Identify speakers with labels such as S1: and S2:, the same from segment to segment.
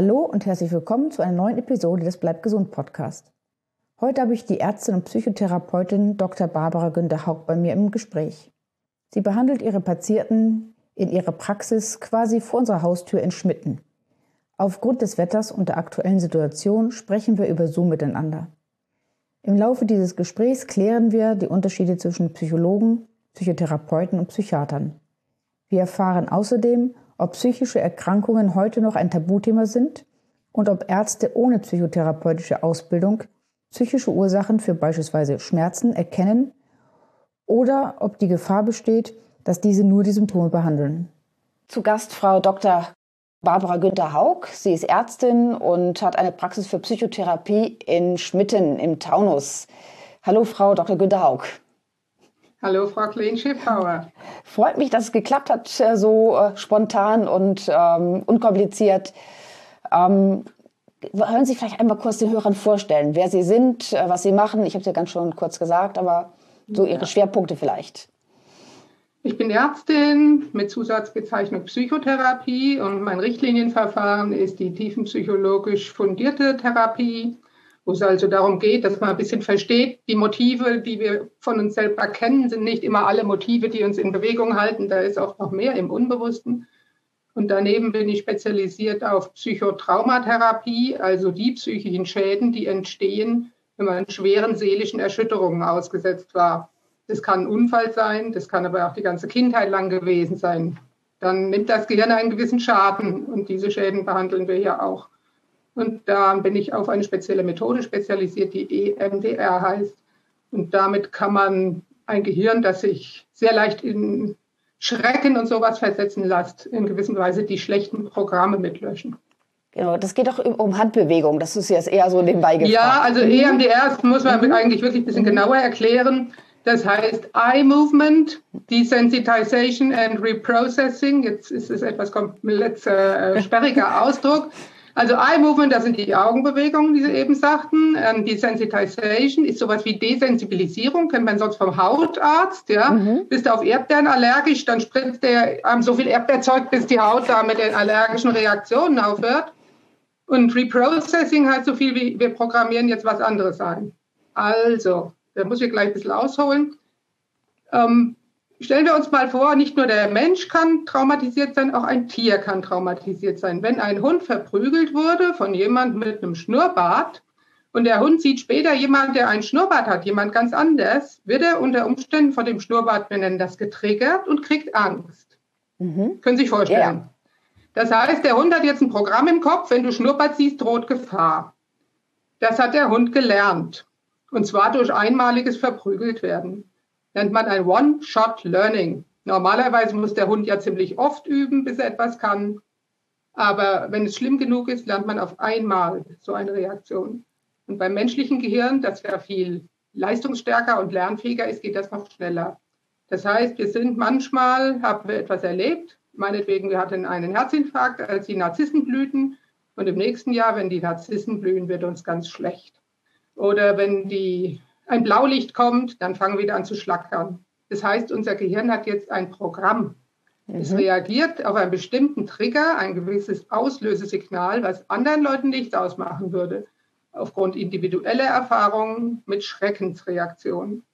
S1: Hallo und herzlich willkommen zu einer neuen Episode des Bleib gesund Podcast. Heute habe ich die Ärztin und Psychotherapeutin Dr. Barbara Günther Haug bei mir im Gespräch. Sie behandelt ihre Patienten in ihrer Praxis quasi vor unserer Haustür in Schmitten. Aufgrund des Wetters und der aktuellen Situation sprechen wir über Zoom miteinander. Im Laufe dieses Gesprächs klären wir die Unterschiede zwischen Psychologen, Psychotherapeuten und Psychiatern. Wir erfahren außerdem, ob psychische Erkrankungen heute noch ein Tabuthema sind und ob Ärzte ohne psychotherapeutische Ausbildung psychische Ursachen für beispielsweise Schmerzen erkennen oder ob die Gefahr besteht, dass diese nur die Symptome behandeln.
S2: Zu Gast Frau Dr. Barbara Günther Haug. Sie ist Ärztin und hat eine Praxis für Psychotherapie in Schmitten im Taunus. Hallo, Frau Dr. Günther Haug.
S3: Hallo, Frau Klein-Schiffhauer.
S2: Freut mich, dass es geklappt hat, äh, so äh, spontan und ähm, unkompliziert. Ähm, hören Sie vielleicht einmal kurz den Hörern vorstellen, wer Sie sind, äh, was Sie machen. Ich habe es ja ganz schon kurz gesagt, aber so Ihre Schwerpunkte vielleicht.
S3: Ich bin Ärztin mit Zusatzbezeichnung Psychotherapie und mein Richtlinienverfahren ist die tiefenpsychologisch fundierte Therapie, wo es also darum geht, dass man ein bisschen versteht, die Motive, die wir von uns selber kennen, sind nicht immer alle Motive, die uns in Bewegung halten. Da ist auch noch mehr im Unbewussten. Und daneben bin ich spezialisiert auf Psychotraumatherapie, also die psychischen Schäden, die entstehen, wenn man schweren seelischen Erschütterungen ausgesetzt war. Das kann ein Unfall sein, das kann aber auch die ganze Kindheit lang gewesen sein. Dann nimmt das Gehirn einen gewissen Schaden und diese Schäden behandeln wir hier auch. Und da bin ich auf eine spezielle Methode spezialisiert, die EMDR heißt. Und damit kann man ein Gehirn, das sich sehr leicht in Schrecken und sowas versetzen lässt, in gewisser Weise die schlechten Programme mitlöschen.
S2: Genau, das geht doch um Handbewegung. Das ist jetzt eher so nebenbei gefragt.
S3: Ja, also EMDR muss man mhm. eigentlich wirklich ein bisschen mhm. genauer erklären. Das heißt Eye Movement, Desensitization and Reprocessing. Jetzt ist es etwas komplett äh, sperriger Ausdruck. Also Eye Movement, das sind die Augenbewegungen, die Sie eben sagten. Ähm, Desensitization ist sowas wie Desensibilisierung, kennt man sonst vom Hautarzt. Ja? Mhm. Bist du auf Erdbeeren allergisch, dann spritzt der ähm, so viel Erdbeerzeug, bis die Haut da mit den allergischen Reaktionen aufhört. Und Reprocessing heißt so viel wie, wir programmieren jetzt was anderes ein. Also, da muss ich gleich ein bisschen ausholen. Ähm, stellen wir uns mal vor, nicht nur der Mensch kann traumatisiert sein, auch ein Tier kann traumatisiert sein. Wenn ein Hund verprügelt wurde von jemand mit einem Schnurrbart und der Hund sieht später jemand, der einen Schnurrbart hat, jemand ganz anders, wird er unter Umständen von dem Schnurrbart, wir nennen das getriggert und kriegt Angst. Mhm. Können Sie sich vorstellen? Ja. Das heißt, der Hund hat jetzt ein Programm im Kopf, wenn du Schnurrbart siehst, droht Gefahr. Das hat der Hund gelernt. Und zwar durch einmaliges Verprügeltwerden. Nennt man ein One-Shot-Learning. Normalerweise muss der Hund ja ziemlich oft üben, bis er etwas kann. Aber wenn es schlimm genug ist, lernt man auf einmal so eine Reaktion. Und beim menschlichen Gehirn, das ja viel leistungsstärker und lernfähiger ist, geht das noch schneller. Das heißt, wir sind manchmal, haben wir etwas erlebt, meinetwegen, wir hatten einen Herzinfarkt, als die Narzissen blühten. Und im nächsten Jahr, wenn die Narzissen blühen, wird uns ganz schlecht. Oder wenn die, ein Blaulicht kommt, dann fangen wir wieder an zu schlackern. Das heißt, unser Gehirn hat jetzt ein Programm. Mhm. Es reagiert auf einen bestimmten Trigger, ein gewisses Auslösesignal, was anderen Leuten nichts ausmachen würde, aufgrund individueller Erfahrungen mit Schreckensreaktionen.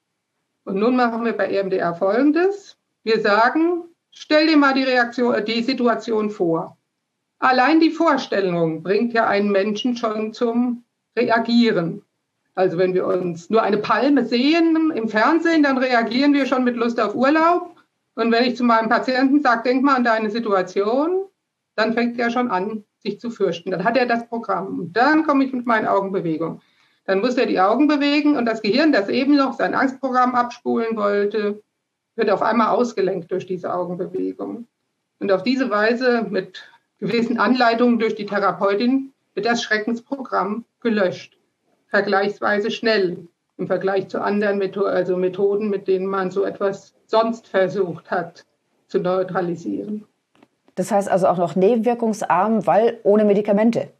S3: Und nun machen wir bei EMDR Folgendes. Wir sagen, stell dir mal die, Reaktion, die Situation vor. Allein die Vorstellung bringt ja einen Menschen schon zum Reagieren. Also wenn wir uns nur eine Palme sehen im Fernsehen, dann reagieren wir schon mit Lust auf Urlaub. Und wenn ich zu meinem Patienten sage, denk mal an deine Situation, dann fängt er schon an, sich zu fürchten. Dann hat er das Programm. Und dann komme ich mit meinen Augenbewegungen. Dann muss er die Augen bewegen und das Gehirn, das eben noch sein Angstprogramm abspulen wollte, wird auf einmal ausgelenkt durch diese Augenbewegung. Und auf diese Weise mit gewissen Anleitungen durch die Therapeutin wird das Schreckensprogramm gelöscht vergleichsweise schnell im Vergleich zu anderen Methoden, also Methoden, mit denen man so etwas sonst versucht hat zu neutralisieren.
S2: Das heißt also auch noch nebenwirkungsarm, weil ohne Medikamente.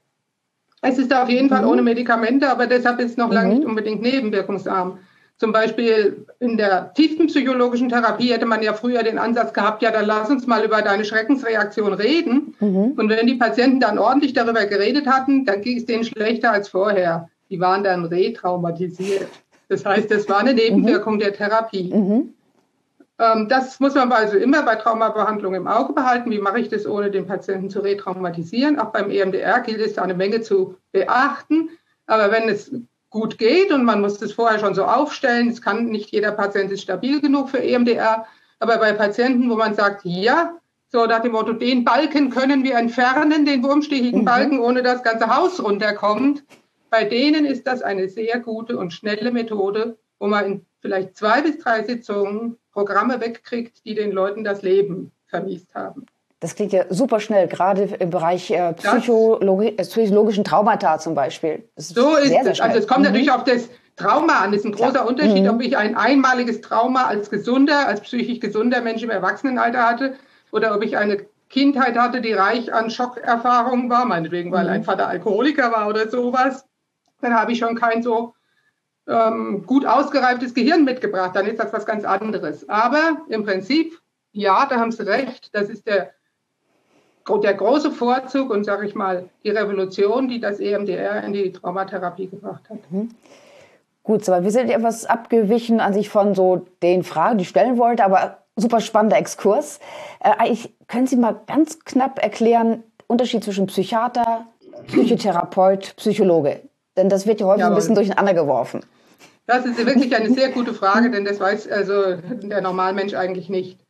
S3: Es ist auf jeden mhm. Fall ohne Medikamente, aber deshalb ist es noch mhm. lange nicht unbedingt nebenwirkungsarm. Zum Beispiel in der tiefenpsychologischen Therapie hätte man ja früher den Ansatz gehabt, ja, dann lass uns mal über deine Schreckensreaktion reden. Mhm. Und wenn die Patienten dann ordentlich darüber geredet hatten, dann ging es denen schlechter als vorher. Die waren dann retraumatisiert. Das heißt, das war eine Nebenwirkung mhm. der Therapie. Mhm. Ähm, das muss man also immer bei Traumabehandlung im Auge behalten. Wie mache ich das, ohne den Patienten zu retraumatisieren? Auch beim EMDR gilt es, da eine Menge zu beachten. Aber wenn es gut geht und man muss das vorher schon so aufstellen, es kann nicht jeder Patient ist stabil genug für EMDR, aber bei Patienten, wo man sagt, ja, so nach dem Motto, den Balken können wir entfernen, den wurmstichigen mhm. Balken, ohne dass das ganze Haus runterkommt, bei denen ist das eine sehr gute und schnelle Methode, wo man in vielleicht zwei bis drei Sitzungen Programme wegkriegt, die den Leuten das Leben vermiest haben.
S2: Das klingt ja super schnell, gerade im Bereich äh, Psychologi äh, psychologischen Traumata zum Beispiel.
S3: Ist so ist sehr, es. Sehr also es kommt mhm. natürlich auf das Trauma an. Das ist ein großer Klar. Unterschied, mhm. ob ich ein einmaliges Trauma als gesunder, als psychisch gesunder Mensch im Erwachsenenalter hatte oder ob ich eine Kindheit hatte, die reich an Schockerfahrungen war, meinetwegen, weil mhm. ein Vater Alkoholiker war oder sowas. Dann habe ich schon kein so ähm, gut ausgereiftes Gehirn mitgebracht. Dann ist das was ganz anderes. Aber im Prinzip, ja, da haben Sie recht. Das ist der der große Vorzug und, sage ich mal, die Revolution, die das EMDR in die Traumatherapie gebracht hat. Mhm.
S2: Gut, aber wir sind etwas abgewichen an sich von so den Fragen, die ich stellen wollte, aber super spannender Exkurs. Äh, ich, können Sie mal ganz knapp erklären, Unterschied zwischen Psychiater, Psychotherapeut, Psychologe? Denn das wird ja häufig Jawohl. ein bisschen durcheinander geworfen.
S3: Das ist wirklich eine sehr gute Frage, denn das weiß also der Normalmensch eigentlich nicht.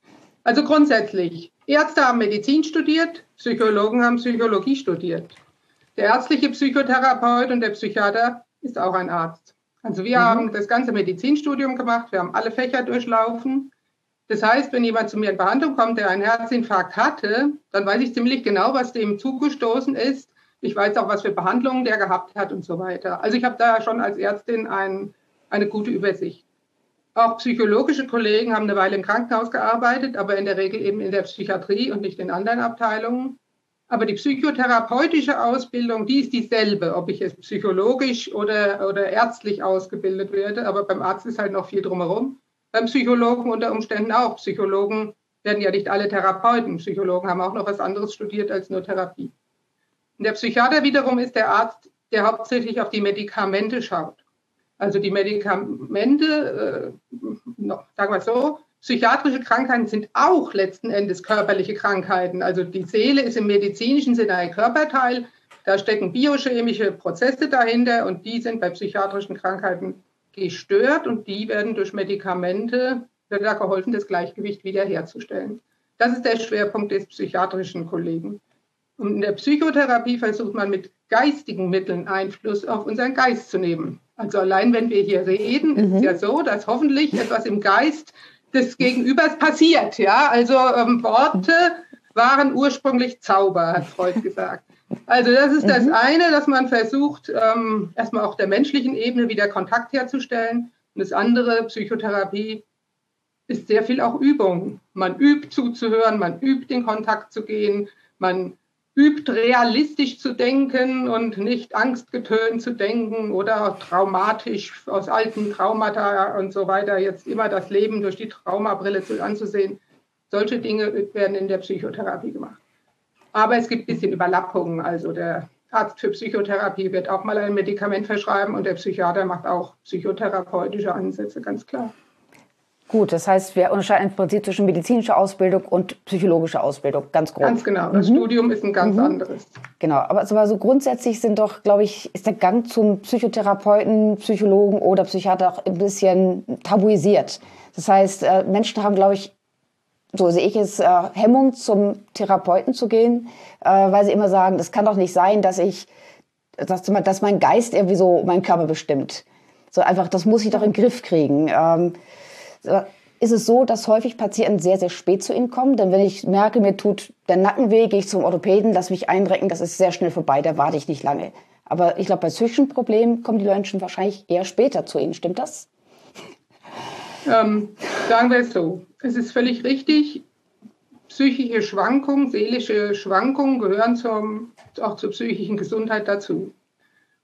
S3: Also grundsätzlich, Ärzte haben Medizin studiert, Psychologen haben Psychologie studiert. Der ärztliche Psychotherapeut und der Psychiater ist auch ein Arzt. Also wir mhm. haben das ganze Medizinstudium gemacht, wir haben alle Fächer durchlaufen. Das heißt, wenn jemand zu mir in Behandlung kommt, der einen Herzinfarkt hatte, dann weiß ich ziemlich genau, was dem zugestoßen ist. Ich weiß auch, was für Behandlungen der gehabt hat und so weiter. Also ich habe da schon als Ärztin ein, eine gute Übersicht. Auch psychologische Kollegen haben eine Weile im Krankenhaus gearbeitet, aber in der Regel eben in der Psychiatrie und nicht in anderen Abteilungen. Aber die psychotherapeutische Ausbildung, die ist dieselbe, ob ich jetzt psychologisch oder, oder ärztlich ausgebildet werde. Aber beim Arzt ist halt noch viel drumherum. Beim Psychologen unter Umständen auch. Psychologen werden ja nicht alle Therapeuten. Psychologen haben auch noch was anderes studiert als nur Therapie. Der Psychiater wiederum ist der Arzt, der hauptsächlich auf die Medikamente schaut. Also die Medikamente, äh, sagen wir so, psychiatrische Krankheiten sind auch letzten Endes körperliche Krankheiten. Also die Seele ist im medizinischen Sinne ein Körperteil. Da stecken biochemische Prozesse dahinter und die sind bei psychiatrischen Krankheiten gestört und die werden durch Medikamente, wird da geholfen, das Gleichgewicht wiederherzustellen. Das ist der Schwerpunkt des psychiatrischen Kollegen. Und in der Psychotherapie versucht man mit geistigen Mitteln Einfluss auf unseren Geist zu nehmen. Also allein wenn wir hier reden, mhm. ist es ja so, dass hoffentlich etwas im Geist des Gegenübers passiert. Ja, also ähm, Worte waren ursprünglich Zauber, hat Freud gesagt. Also das ist das mhm. eine, dass man versucht, ähm, erstmal auf der menschlichen Ebene wieder Kontakt herzustellen. Und das andere, Psychotherapie, ist sehr viel auch Übung. Man übt zuzuhören, man übt in Kontakt zu gehen, man übt realistisch zu denken und nicht angstgetönt zu denken oder traumatisch aus alten Traumata und so weiter jetzt immer das Leben durch die Traumabrille anzusehen. Solche Dinge werden in der Psychotherapie gemacht. Aber es gibt ein bisschen Überlappungen. Also der Arzt für Psychotherapie wird auch mal ein Medikament verschreiben und der Psychiater macht auch psychotherapeutische Ansätze, ganz klar.
S2: Gut, das heißt, wir unterscheiden im Prinzip zwischen medizinischer Ausbildung und psychologischer Ausbildung, ganz grob.
S3: Ganz genau. Das mhm. Studium ist ein ganz mhm. anderes.
S2: Genau, aber so grundsätzlich sind doch, glaube ich, ist der Gang zum Psychotherapeuten, Psychologen oder Psychiater auch ein bisschen tabuisiert. Das heißt, äh, Menschen haben, glaube ich, so sehe ich es, äh, Hemmung zum Therapeuten zu gehen, äh, weil sie immer sagen, das kann doch nicht sein, dass ich, dass mein Geist irgendwie so meinen Körper bestimmt. So einfach, das muss ich doch in den Griff kriegen. Ähm, ist es so, dass häufig Patienten sehr, sehr spät zu ihnen kommen. Denn wenn ich merke, mir tut der Nacken weh, gehe ich zum Orthopäden, lass mich einrecken, das ist sehr schnell vorbei, da warte ich nicht lange. Aber ich glaube, bei psychischen Problemen kommen die Menschen wahrscheinlich eher später zu Ihnen. Stimmt das?
S3: Ähm, sagen wir es so. Es ist völlig richtig. Psychische Schwankungen, seelische Schwankungen gehören zum, auch zur psychischen Gesundheit dazu.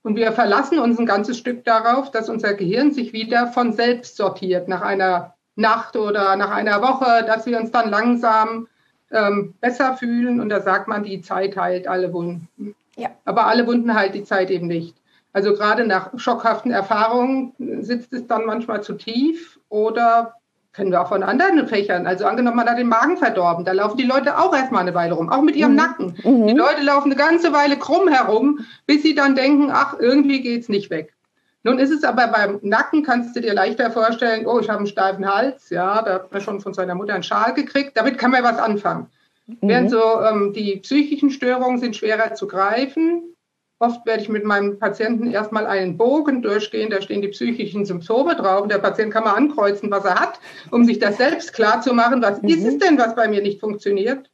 S3: Und wir verlassen uns ein ganzes Stück darauf, dass unser Gehirn sich wieder von selbst sortiert nach einer Nacht oder nach einer Woche, dass wir uns dann langsam ähm, besser fühlen. Und da sagt man, die Zeit heilt alle Wunden. Ja. Aber alle Wunden heilt die Zeit eben nicht. Also gerade nach schockhaften Erfahrungen sitzt es dann manchmal zu tief oder kennen wir auch von anderen Fächern. Also angenommen, man hat den Magen verdorben, da laufen die Leute auch erstmal eine Weile rum, auch mit ihrem mhm. Nacken. Mhm. Die Leute laufen eine ganze Weile krumm herum, bis sie dann denken, ach, irgendwie geht's nicht weg. Nun ist es aber beim Nacken, kannst du dir leichter vorstellen, oh, ich habe einen steifen Hals, ja, da hat man schon von seiner Mutter einen Schal gekriegt, damit kann man was anfangen. Mhm. Während so ähm, die psychischen Störungen sind schwerer zu greifen, Oft werde ich mit meinem Patienten erstmal einen Bogen durchgehen, da stehen die psychischen Symptome drauf. Und der Patient kann mal ankreuzen, was er hat, um sich das selbst klar zu machen. Was mhm. ist es denn, was bei mir nicht funktioniert?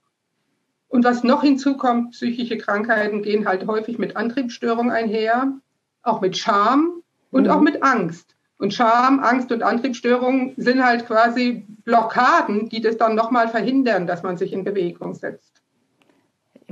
S3: Und was noch hinzukommt, psychische Krankheiten gehen halt häufig mit Antriebsstörung einher, auch mit Scham und mhm. auch mit Angst. Und Scham, Angst und Antriebsstörungen sind halt quasi Blockaden, die das dann nochmal verhindern, dass man sich in Bewegung setzt.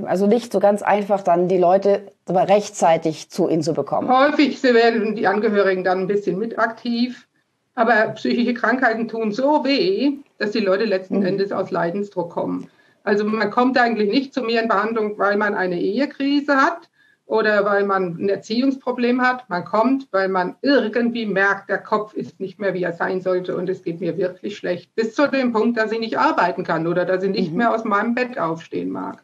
S2: Also nicht so ganz einfach, dann die Leute rechtzeitig zu ihnen zu bekommen.
S3: Häufig werden die Angehörigen dann ein bisschen mit aktiv. Aber psychische Krankheiten tun so weh, dass die Leute letzten mhm. Endes aus Leidensdruck kommen. Also man kommt eigentlich nicht zu mir in Behandlung, weil man eine Ehekrise hat oder weil man ein Erziehungsproblem hat. Man kommt, weil man irgendwie merkt, der Kopf ist nicht mehr, wie er sein sollte und es geht mir wirklich schlecht. Bis zu dem Punkt, dass ich nicht arbeiten kann oder dass ich nicht mhm. mehr aus meinem Bett aufstehen mag.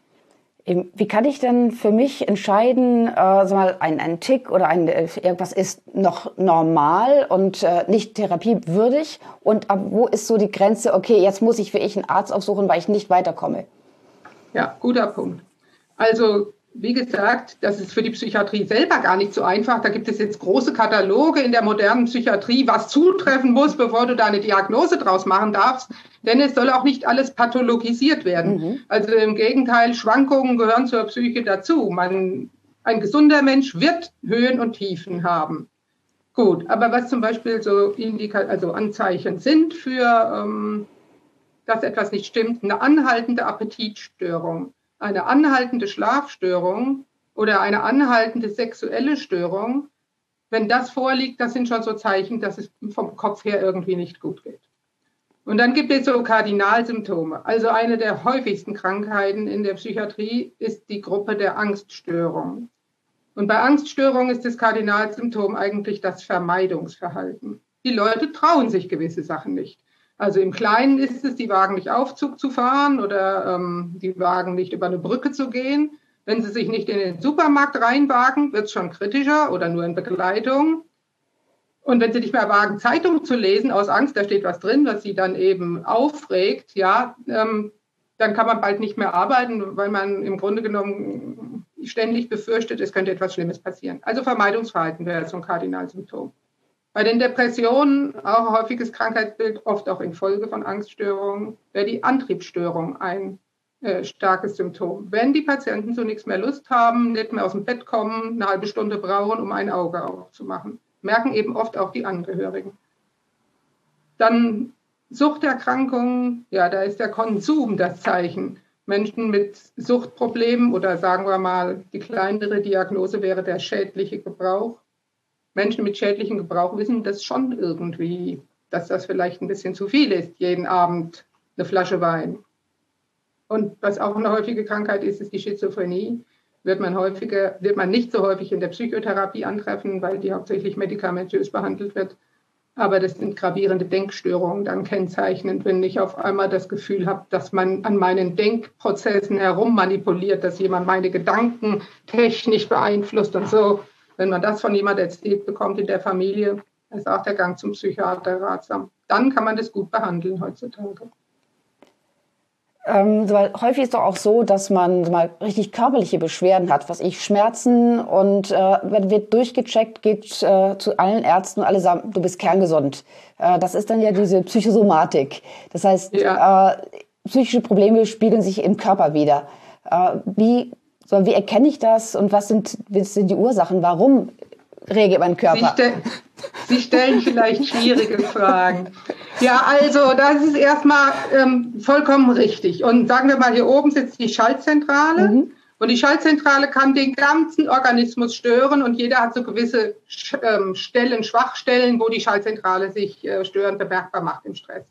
S2: Wie kann ich denn für mich entscheiden, äh, mal, ein, ein Tick oder ein, äh, irgendwas ist noch normal und äh, nicht therapiewürdig? Und ab wo ist so die Grenze, okay, jetzt muss ich für ich einen Arzt aufsuchen, weil ich nicht weiterkomme?
S3: Ja, guter Punkt. Also wie gesagt, das ist für die Psychiatrie selber gar nicht so einfach. Da gibt es jetzt große Kataloge in der modernen Psychiatrie, was zutreffen muss, bevor du da eine Diagnose draus machen darfst. Denn es soll auch nicht alles pathologisiert werden. Mhm. Also im Gegenteil, Schwankungen gehören zur Psyche dazu. Man, ein gesunder Mensch wird Höhen und Tiefen haben. Gut, aber was zum Beispiel so Indika also Anzeichen sind für, ähm, dass etwas nicht stimmt, eine anhaltende Appetitstörung eine anhaltende Schlafstörung oder eine anhaltende sexuelle Störung, wenn das vorliegt, das sind schon so Zeichen, dass es vom Kopf her irgendwie nicht gut geht. Und dann gibt es so Kardinalsymptome. Also eine der häufigsten Krankheiten in der Psychiatrie ist die Gruppe der Angststörung. Und bei Angststörung ist das Kardinalsymptom eigentlich das Vermeidungsverhalten. Die Leute trauen sich gewisse Sachen nicht. Also im Kleinen ist es, die wagen nicht Aufzug zu fahren oder ähm, die wagen nicht über eine Brücke zu gehen. Wenn sie sich nicht in den Supermarkt reinwagen, wird es schon kritischer oder nur in Begleitung. Und wenn sie nicht mehr wagen, Zeitung zu lesen, aus Angst, da steht was drin, was sie dann eben aufregt, ja, ähm, dann kann man bald nicht mehr arbeiten, weil man im Grunde genommen ständig befürchtet, es könnte etwas Schlimmes passieren. Also Vermeidungsverhalten wäre so ein Kardinalsymptom. Bei den Depressionen, auch ein häufiges Krankheitsbild, oft auch infolge von Angststörungen, wäre die Antriebsstörung ein äh, starkes Symptom. Wenn die Patienten so nichts mehr Lust haben, nicht mehr aus dem Bett kommen, eine halbe Stunde brauchen, um ein Auge aufzumachen, merken eben oft auch die Angehörigen. Dann Suchterkrankungen, ja, da ist der Konsum das Zeichen. Menschen mit Suchtproblemen oder sagen wir mal, die kleinere Diagnose wäre der schädliche Gebrauch. Menschen mit schädlichem Gebrauch wissen das schon irgendwie, dass das vielleicht ein bisschen zu viel ist, jeden Abend eine Flasche Wein. Und was auch eine häufige Krankheit ist, ist die Schizophrenie. Wird man häufiger, wird man nicht so häufig in der Psychotherapie antreffen, weil die hauptsächlich medikamentös behandelt wird. Aber das sind gravierende Denkstörungen dann kennzeichnend, wenn ich auf einmal das Gefühl habe, dass man an meinen Denkprozessen herummanipuliert, dass jemand meine Gedanken technisch beeinflusst und so. Wenn man das von jemand erzählt bekommt in der Familie, ist auch der Gang zum Psychiater ratsam. Dann kann man das gut behandeln heutzutage.
S2: Ähm, häufig ist doch auch so, dass man mal richtig körperliche Beschwerden hat, was ich Schmerzen und äh, wird durchgecheckt, geht äh, zu allen Ärzten alle sagen, du bist kerngesund. Äh, das ist dann ja diese Psychosomatik. Das heißt, ja. äh, psychische Probleme spiegeln sich im Körper wieder. Äh, wie sondern wie erkenne ich das und was sind, was sind die Ursachen? Warum reagiert mein Körper?
S3: Sie, ste Sie stellen vielleicht schwierige Fragen. Ja, also das ist erstmal ähm, vollkommen richtig. Und sagen wir mal, hier oben sitzt die Schaltzentrale. Mhm. Und die Schaltzentrale kann den ganzen Organismus stören und jeder hat so gewisse ähm, Stellen, Schwachstellen, wo die Schaltzentrale sich äh, störend bemerkbar macht im Stress.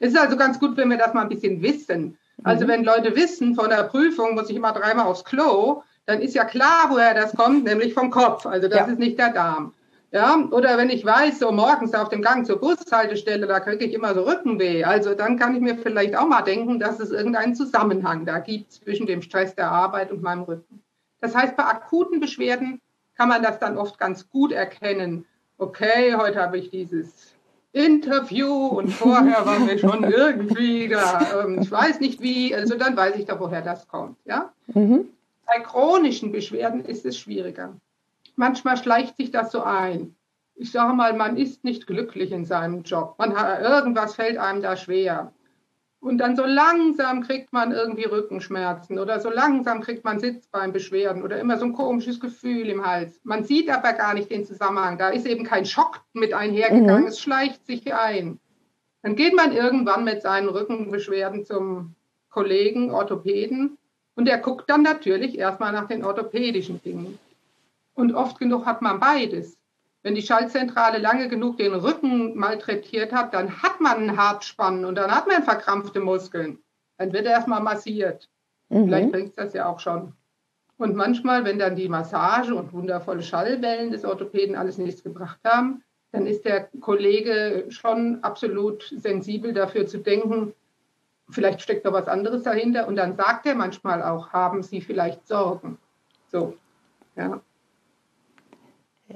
S3: Es ist also ganz gut, wenn wir das mal ein bisschen wissen. Also mhm. wenn Leute wissen, von der Prüfung muss ich immer dreimal aufs Klo, dann ist ja klar, woher das kommt, nämlich vom Kopf. Also das ja. ist nicht der Darm. Ja, oder wenn ich weiß, so morgens auf dem Gang zur Bushaltestelle, da kriege ich immer so Rückenweh. Also dann kann ich mir vielleicht auch mal denken, dass es irgendeinen Zusammenhang da gibt zwischen dem Stress der Arbeit und meinem Rücken. Das heißt, bei akuten Beschwerden kann man das dann oft ganz gut erkennen. Okay, heute habe ich dieses Interview und vorher waren wir schon irgendwie da. Ähm, ich weiß nicht wie, also dann weiß ich doch, woher das kommt. Ja? Mhm. Bei chronischen Beschwerden ist es schwieriger manchmal schleicht sich das so ein. Ich sage mal, man ist nicht glücklich in seinem Job. Man hat, irgendwas fällt einem da schwer. Und dann so langsam kriegt man irgendwie Rückenschmerzen oder so langsam kriegt man Sitzbeinbeschwerden oder immer so ein komisches Gefühl im Hals. Man sieht aber gar nicht den Zusammenhang. Da ist eben kein Schock mit einhergegangen. Mhm. Es schleicht sich ein. Dann geht man irgendwann mit seinen Rückenbeschwerden zum Kollegen, Orthopäden, und der guckt dann natürlich erstmal nach den orthopädischen Dingen. Und oft genug hat man beides. Wenn die Schaltzentrale lange genug den Rücken malträtiert hat, dann hat man einen Hartspannen und dann hat man verkrampfte Muskeln. Dann wird er erstmal massiert. Mhm. Vielleicht bringt es das ja auch schon. Und manchmal, wenn dann die Massage und wundervolle Schallwellen des Orthopäden alles nichts gebracht haben, dann ist der Kollege schon absolut sensibel dafür zu denken, vielleicht steckt da was anderes dahinter. Und dann sagt er manchmal auch, haben Sie vielleicht Sorgen? So, ja.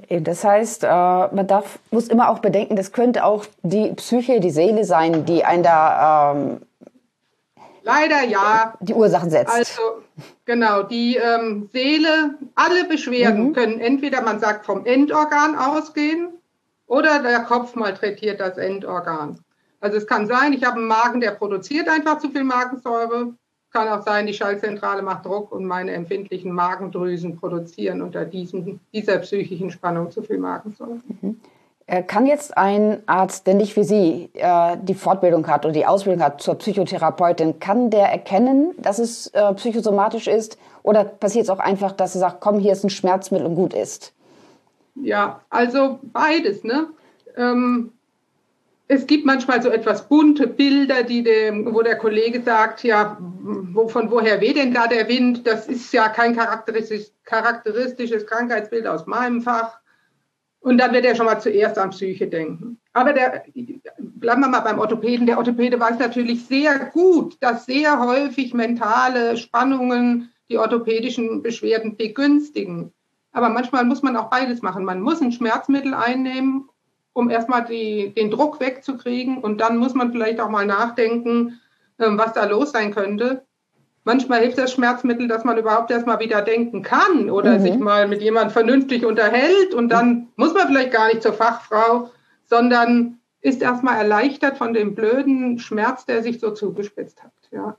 S2: Das heißt, äh, man darf, muss immer auch bedenken, das könnte auch die Psyche, die Seele sein, die einen da ähm,
S3: leider ja
S2: die Ursachen setzt.
S3: Also genau, die ähm, Seele, alle Beschwerden mhm. können entweder man sagt vom Endorgan ausgehen oder der Kopf malträtiert das Endorgan. Also es kann sein, ich habe einen Magen, der produziert einfach zu viel Magensäure kann auch sein, die Schaltzentrale macht Druck und meine empfindlichen Magendrüsen produzieren unter diesem, dieser psychischen Spannung zu viel Magensäure. Mhm.
S2: Kann jetzt ein Arzt, der nicht wie Sie äh, die Fortbildung hat oder die Ausbildung hat zur Psychotherapeutin, kann der erkennen, dass es äh, psychosomatisch ist? Oder passiert es auch einfach, dass er sagt, komm, hier ist ein Schmerzmittel und gut ist?
S3: Ja, also beides. Ne? Ähm, es gibt manchmal so etwas bunte Bilder, die dem, wo der Kollege sagt, ja, wo, von woher weht denn da der Wind? Das ist ja kein charakteristisch, charakteristisches Krankheitsbild aus meinem Fach. Und dann wird er schon mal zuerst an Psyche denken. Aber der, bleiben wir mal beim Orthopäden. Der Orthopäde weiß natürlich sehr gut, dass sehr häufig mentale Spannungen die orthopädischen Beschwerden begünstigen. Aber manchmal muss man auch beides machen. Man muss ein Schmerzmittel einnehmen um erstmal die, den Druck wegzukriegen. Und dann muss man vielleicht auch mal nachdenken, ähm, was da los sein könnte. Manchmal hilft das Schmerzmittel, dass man überhaupt erstmal wieder denken kann oder mhm. sich mal mit jemandem vernünftig unterhält. Und dann muss man vielleicht gar nicht zur Fachfrau, sondern ist erstmal erleichtert von dem blöden Schmerz, der sich so zugespitzt hat. Ja.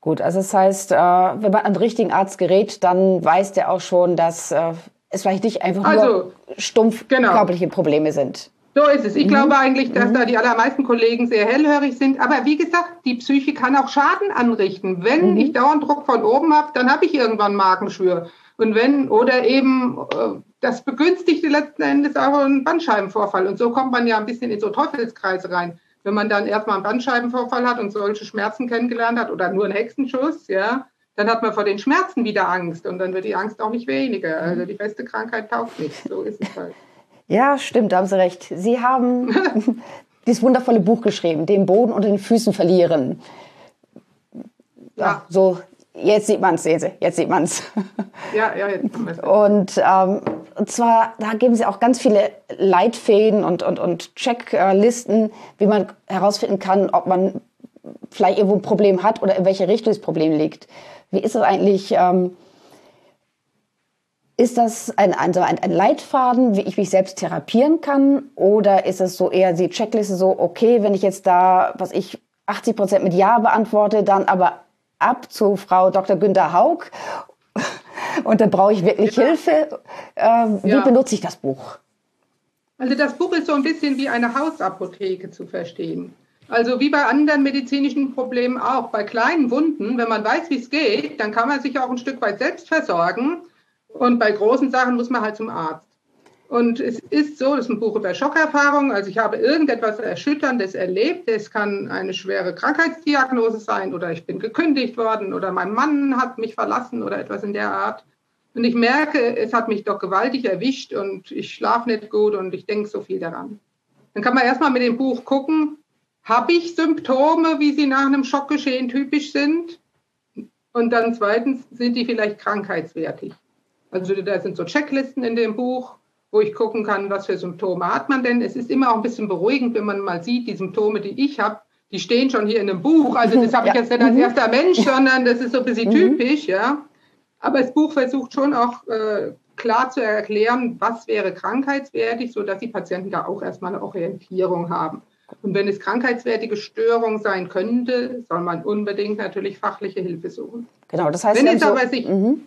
S2: Gut, also das heißt, äh, wenn man an den richtigen Arzt gerät, dann weiß der auch schon, dass äh, es vielleicht nicht einfach also, nur stumpf genau. körperliche Probleme sind.
S3: So ist es. Ich mhm. glaube eigentlich, dass mhm. da die allermeisten Kollegen sehr hellhörig sind. Aber wie gesagt, die Psyche kann auch Schaden anrichten. Wenn mhm. ich dauernd Druck von oben habe, dann habe ich irgendwann Magenschwür. Und wenn, oder eben, äh, das begünstigte letzten Endes auch einen Bandscheibenvorfall. Und so kommt man ja ein bisschen in so Teufelskreise rein. Wenn man dann erstmal einen Bandscheibenvorfall hat und solche Schmerzen kennengelernt hat oder nur einen Hexenschuss, ja, dann hat man vor den Schmerzen wieder Angst und dann wird die Angst auch nicht weniger. Also die beste Krankheit taucht nicht. So ist es halt.
S2: Ja, stimmt, da haben Sie recht. Sie haben dieses wundervolle Buch geschrieben, Den Boden unter den Füßen verlieren. Ja, ja. so, jetzt sieht man es, sehen Sie, jetzt sieht man es. Ja, ja, jetzt Und, ähm, und zwar, da geben Sie auch ganz viele Leitfäden und, und, und Checklisten, wie man herausfinden kann, ob man vielleicht irgendwo ein Problem hat oder in welche Richtung das Problem liegt. Wie ist das eigentlich? Ähm, ist das ein, also ein, ein, Leitfaden, wie ich mich selbst therapieren kann? Oder ist es so eher die Checkliste so, okay, wenn ich jetzt da, was ich 80 Prozent mit Ja beantworte, dann aber ab zu Frau Dr. Günter Haug und dann brauche ich wirklich ja. Hilfe. Ähm, wie ja. benutze ich das Buch?
S3: Also das Buch ist so ein bisschen wie eine Hausapotheke zu verstehen. Also wie bei anderen medizinischen Problemen auch, bei kleinen Wunden, wenn man weiß, wie es geht, dann kann man sich auch ein Stück weit selbst versorgen. Und bei großen Sachen muss man halt zum Arzt. Und es ist so, das ist ein Buch über Schockerfahrung. Also ich habe irgendetwas Erschütterndes erlebt. Es kann eine schwere Krankheitsdiagnose sein oder ich bin gekündigt worden oder mein Mann hat mich verlassen oder etwas in der Art. Und ich merke, es hat mich doch gewaltig erwischt und ich schlafe nicht gut und ich denke so viel daran. Dann kann man erstmal mit dem Buch gucken, habe ich Symptome, wie sie nach einem Schockgeschehen typisch sind? Und dann zweitens, sind die vielleicht krankheitswertig? Also da sind so Checklisten in dem Buch, wo ich gucken kann, was für Symptome hat man denn. Es ist immer auch ein bisschen beruhigend, wenn man mal sieht, die Symptome, die ich habe, die stehen schon hier in einem Buch. Also das habe ich jetzt nicht als mhm. erster Mensch, sondern das ist so ein bisschen mhm. typisch, ja. Aber das Buch versucht schon auch äh, klar zu erklären, was wäre krankheitswertig, sodass die Patienten da auch erstmal eine Orientierung haben. Und wenn es krankheitswertige Störung sein könnte, soll man unbedingt natürlich fachliche Hilfe suchen.
S2: Genau, das heißt, wenn es so, aber sich, mhm.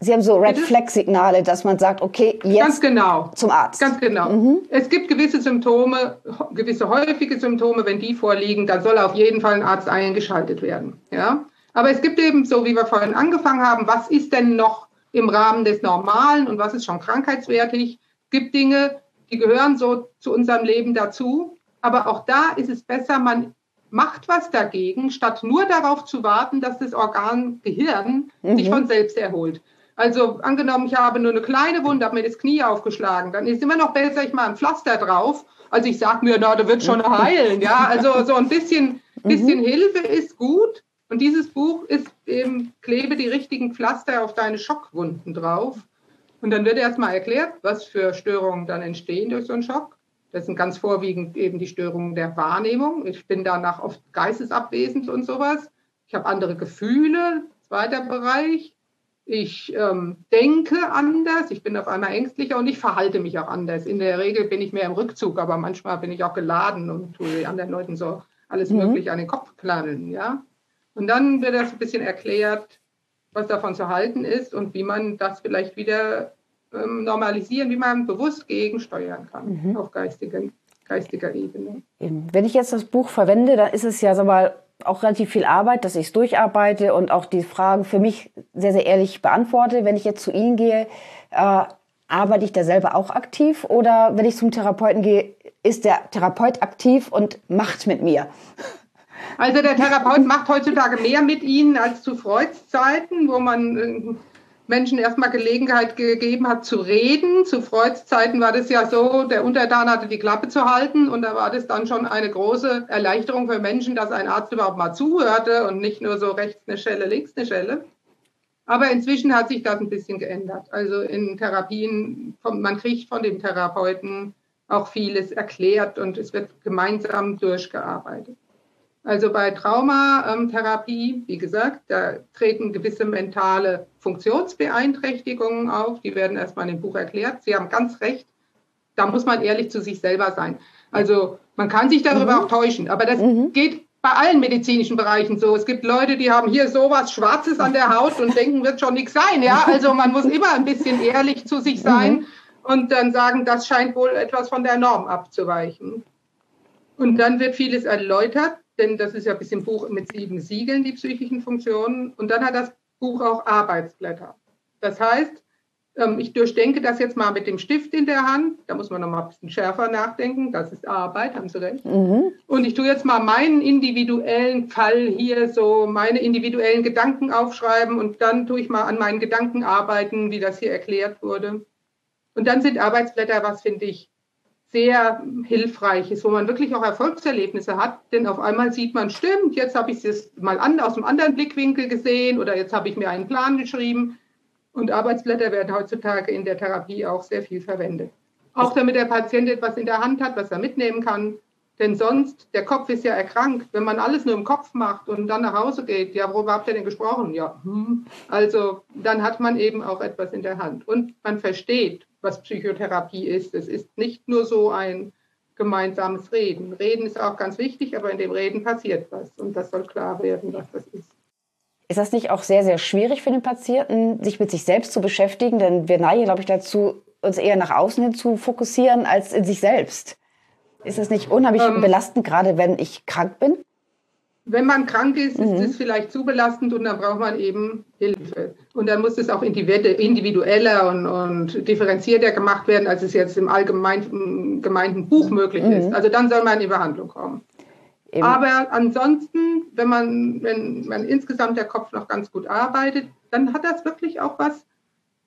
S2: Sie haben so Red Flag Signale, dass man sagt, okay, jetzt
S3: Ganz genau.
S2: zum Arzt.
S3: Ganz genau. Mhm. Es gibt gewisse Symptome, gewisse häufige Symptome, wenn die vorliegen, dann soll auf jeden Fall ein Arzt eingeschaltet werden. Ja? Aber es gibt eben, so wie wir vorhin angefangen haben, was ist denn noch im Rahmen des Normalen und was ist schon krankheitswertig? Es gibt Dinge, die gehören so zu unserem Leben dazu. Aber auch da ist es besser, man macht was dagegen, statt nur darauf zu warten, dass das Organ Gehirn mhm. sich von selbst erholt. Also angenommen, ich habe nur eine kleine Wunde, habe mir das Knie aufgeschlagen, dann ist immer noch besser, ich mache ein Pflaster drauf. Also ich sage mir, na, da wird schon heilen. Ja, also so ein bisschen, bisschen mhm. Hilfe ist gut. Und dieses Buch ist eben, klebe die richtigen Pflaster auf deine Schockwunden drauf. Und dann wird erstmal erklärt, was für Störungen dann entstehen durch so einen Schock. Das sind ganz vorwiegend eben die Störungen der Wahrnehmung. Ich bin danach oft geistesabwesend und sowas. Ich habe andere Gefühle, zweiter Bereich. Ich ähm, denke anders, ich bin auf einmal ängstlicher und ich verhalte mich auch anders. In der Regel bin ich mehr im Rückzug, aber manchmal bin ich auch geladen und tue anderen Leuten so alles mhm. Mögliche an den Kopf knallen. Ja? Und dann wird das ein bisschen erklärt, was davon zu halten ist und wie man das vielleicht wieder ähm, normalisieren, wie man bewusst gegensteuern kann mhm. auf geistiger, geistiger Ebene.
S2: Wenn ich jetzt das Buch verwende, dann ist es ja sag mal, auch relativ viel Arbeit, dass ich es durcharbeite und auch die Fragen für mich sehr, sehr ehrlich beantworte. Wenn ich jetzt zu Ihnen gehe, äh, arbeite ich da selber auch aktiv oder wenn ich zum Therapeuten gehe, ist der Therapeut aktiv und macht mit mir?
S3: Also der Therapeut macht heutzutage mehr mit Ihnen als zu Freuds Zeiten, wo man äh, Menschen erstmal Gelegenheit gegeben hat zu reden. Zu Freuds Zeiten war das ja so, der Untertan hatte die Klappe zu halten und da war das dann schon eine große Erleichterung für Menschen, dass ein Arzt überhaupt mal zuhörte und nicht nur so rechts eine Schelle, links eine Schelle. Aber inzwischen hat sich das ein bisschen geändert. Also in Therapien, man kriegt von dem Therapeuten auch vieles erklärt und es wird gemeinsam durchgearbeitet. Also bei Traumatherapie, wie gesagt, da treten gewisse mentale Funktionsbeeinträchtigungen auf. Die werden erstmal in dem Buch erklärt. Sie haben ganz recht. Da muss man ehrlich zu sich selber sein. Also man kann sich darüber mhm. auch täuschen, aber das mhm. geht bei allen medizinischen Bereichen so. Es gibt Leute, die haben hier sowas Schwarzes an der Haut und denken, wird schon nichts sein. Ja, also man muss immer ein bisschen ehrlich zu sich sein mhm. und dann sagen, das scheint wohl etwas von der Norm abzuweichen. Und dann wird vieles erläutert denn das ist ja ein bisschen Buch mit sieben Siegeln, die psychischen Funktionen. Und dann hat das Buch auch Arbeitsblätter. Das heißt, ähm, ich durchdenke das jetzt mal mit dem Stift in der Hand. Da muss man noch mal ein bisschen schärfer nachdenken. Das ist Arbeit, haben Sie recht. Mhm. Und ich tue jetzt mal meinen individuellen Fall hier so, meine individuellen Gedanken aufschreiben und dann tue ich mal an meinen Gedanken arbeiten, wie das hier erklärt wurde. Und dann sind Arbeitsblätter, was finde ich, sehr hilfreich ist, wo man wirklich auch Erfolgserlebnisse hat, denn auf einmal sieht man, stimmt, jetzt habe ich es mal an, aus einem anderen Blickwinkel gesehen oder jetzt habe ich mir einen Plan geschrieben. Und Arbeitsblätter werden heutzutage in der Therapie auch sehr viel verwendet. Auch damit der Patient etwas in der Hand hat, was er mitnehmen kann. Denn sonst, der Kopf ist ja erkrankt. Wenn man alles nur im Kopf macht und dann nach Hause geht, ja, worüber habt ihr denn gesprochen? Ja, hm. also dann hat man eben auch etwas in der Hand. Und man versteht, was Psychotherapie ist. Es ist nicht nur so ein gemeinsames Reden. Reden ist auch ganz wichtig, aber in dem Reden passiert was und das soll klar werden, was das ist.
S2: Ist das nicht auch sehr, sehr schwierig für den Patienten, sich mit sich selbst zu beschäftigen? Denn wir neigen, glaube ich, dazu, uns eher nach außen hin zu fokussieren als in sich selbst. Ist es nicht unheimlich ähm, belastend, gerade wenn ich krank bin?
S3: Wenn man krank ist, mhm. ist es vielleicht zu belastend und dann braucht man eben Hilfe. Und dann muss es auch individueller und, und differenzierter gemacht werden, als es jetzt im allgemeinen gemeinten Buch möglich mhm. ist. Also dann soll man in Behandlung kommen. Eben. Aber ansonsten, wenn man, wenn man insgesamt der Kopf noch ganz gut arbeitet, dann hat das wirklich auch was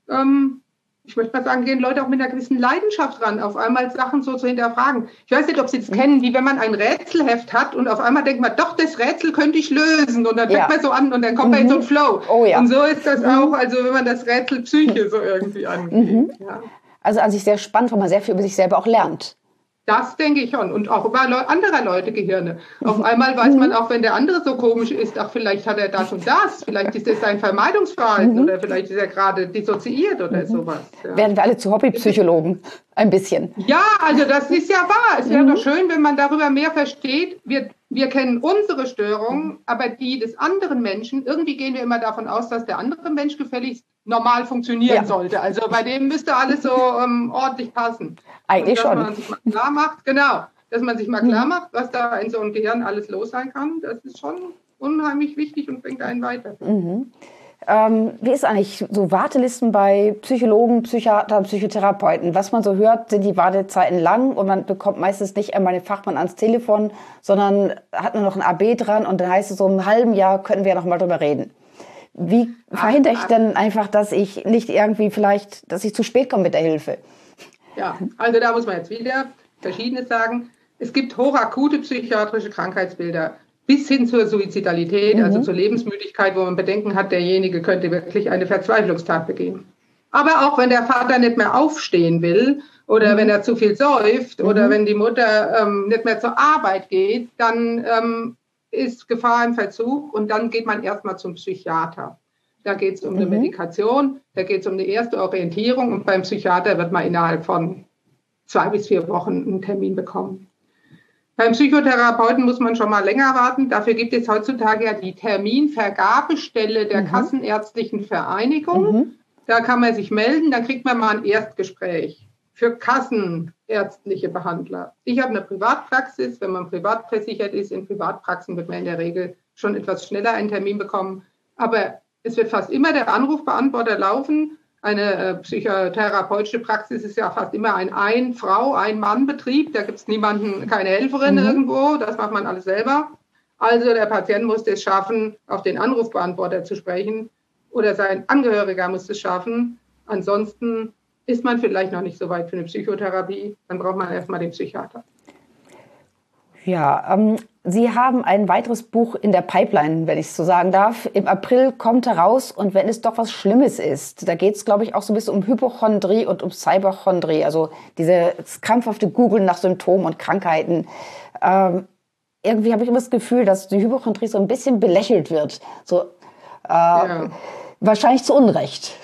S3: ähm, ich möchte mal sagen, gehen Leute auch mit einer gewissen Leidenschaft ran, auf einmal Sachen so zu hinterfragen. Ich weiß nicht, ob Sie das kennen, wie wenn man ein Rätselheft hat und auf einmal denkt man, doch, das Rätsel könnte ich lösen. Und dann fängt ja. man so an und dann kommt mhm. man in so einen Flow. Oh, ja. Und so ist das mhm. auch, also wenn man das Rätsel Psyche so irgendwie angeht. Mhm.
S2: Ja. Also an sich sehr spannend, weil man sehr viel über sich selber auch lernt.
S3: Das denke ich schon. Und auch über Le anderer Leute Gehirne. Auf mhm. einmal weiß man auch, wenn der andere so komisch ist, ach, vielleicht hat er das und das. Vielleicht ist das sein Vermeidungsverhalten mhm. oder vielleicht ist er gerade dissoziiert oder mhm. sowas.
S2: Ja. Werden wir alle zu Hobbypsychologen? Ein bisschen.
S3: Ja, also das ist ja wahr. Es wäre mhm. doch schön, wenn man darüber mehr versteht. Wir, wir kennen unsere Störungen, aber die des anderen Menschen, irgendwie gehen wir immer davon aus, dass der andere Mensch gefälligst normal funktionieren ja. sollte. Also bei dem müsste alles so ähm, ordentlich passen.
S2: Eigentlich
S3: schon.
S2: Dass
S3: man sich mal klar macht, genau, dass man sich mal klar macht, was da in so einem Gehirn alles los sein kann, das ist schon unheimlich wichtig und bringt einen weiter.
S2: Mhm. Ähm, wie ist eigentlich so Wartelisten bei Psychologen, Psychiater, Psychotherapeuten? Was man so hört, sind die Wartezeiten lang und man bekommt meistens nicht einmal den Fachmann ans Telefon, sondern hat nur noch ein AB dran und dann heißt es so, im halben Jahr können wir noch mal drüber reden. Wie verhindere ich denn einfach, dass ich nicht irgendwie vielleicht, dass ich zu spät komme mit der Hilfe?
S3: Ja, also da muss man jetzt wieder Verschiedenes sagen. Es gibt hochakute psychiatrische Krankheitsbilder bis hin zur Suizidalität, also mhm. also zur Lebensmüdigkeit, wo man Bedenken hat, derjenige könnte wirklich eine Verzweiflungstat begehen. Aber auch wenn der Vater nicht mehr aufstehen will oder mhm. wenn er zu viel säuft mhm. oder wenn die Mutter ähm, nicht mehr zur Arbeit geht, dann ähm, ist Gefahr im Verzug und dann geht man erstmal zum Psychiater. Da geht es um eine mhm. Medikation, da geht es um eine erste Orientierung und beim Psychiater wird man innerhalb von zwei bis vier Wochen einen Termin bekommen. Beim Psychotherapeuten muss man schon mal länger warten. Dafür gibt es heutzutage ja die Terminvergabestelle der mhm. Kassenärztlichen Vereinigung. Mhm. Da kann man sich melden, dann kriegt man mal ein Erstgespräch für kassenärztliche Behandler. Ich habe eine Privatpraxis. Wenn man privat versichert ist, in Privatpraxen wird man in der Regel schon etwas schneller einen Termin bekommen. Aber es wird fast immer der Anrufbeantworter laufen. Eine äh, psychotherapeutische Praxis ist ja fast immer ein Ein-Frau, Ein-Mann-Betrieb. Da gibt es niemanden, keine Helferin mhm. irgendwo. Das macht man alles selber. Also der Patient muss es schaffen, auf den Anrufbeantworter zu sprechen oder sein Angehöriger muss es schaffen. Ansonsten ist man vielleicht noch nicht so weit für eine Psychotherapie. Dann braucht man erstmal den Psychiater.
S2: Ja, ähm, Sie haben ein weiteres Buch in der Pipeline, wenn ich es so sagen darf. Im April kommt heraus und wenn es doch was Schlimmes ist, da geht es, glaube ich, auch so ein bisschen um Hypochondrie und um Cyberchondrie, also dieses krampfhafte Googeln nach Symptomen und Krankheiten. Ähm, irgendwie habe ich immer das Gefühl, dass die Hypochondrie so ein bisschen belächelt wird. So, äh, ja. Wahrscheinlich zu Unrecht.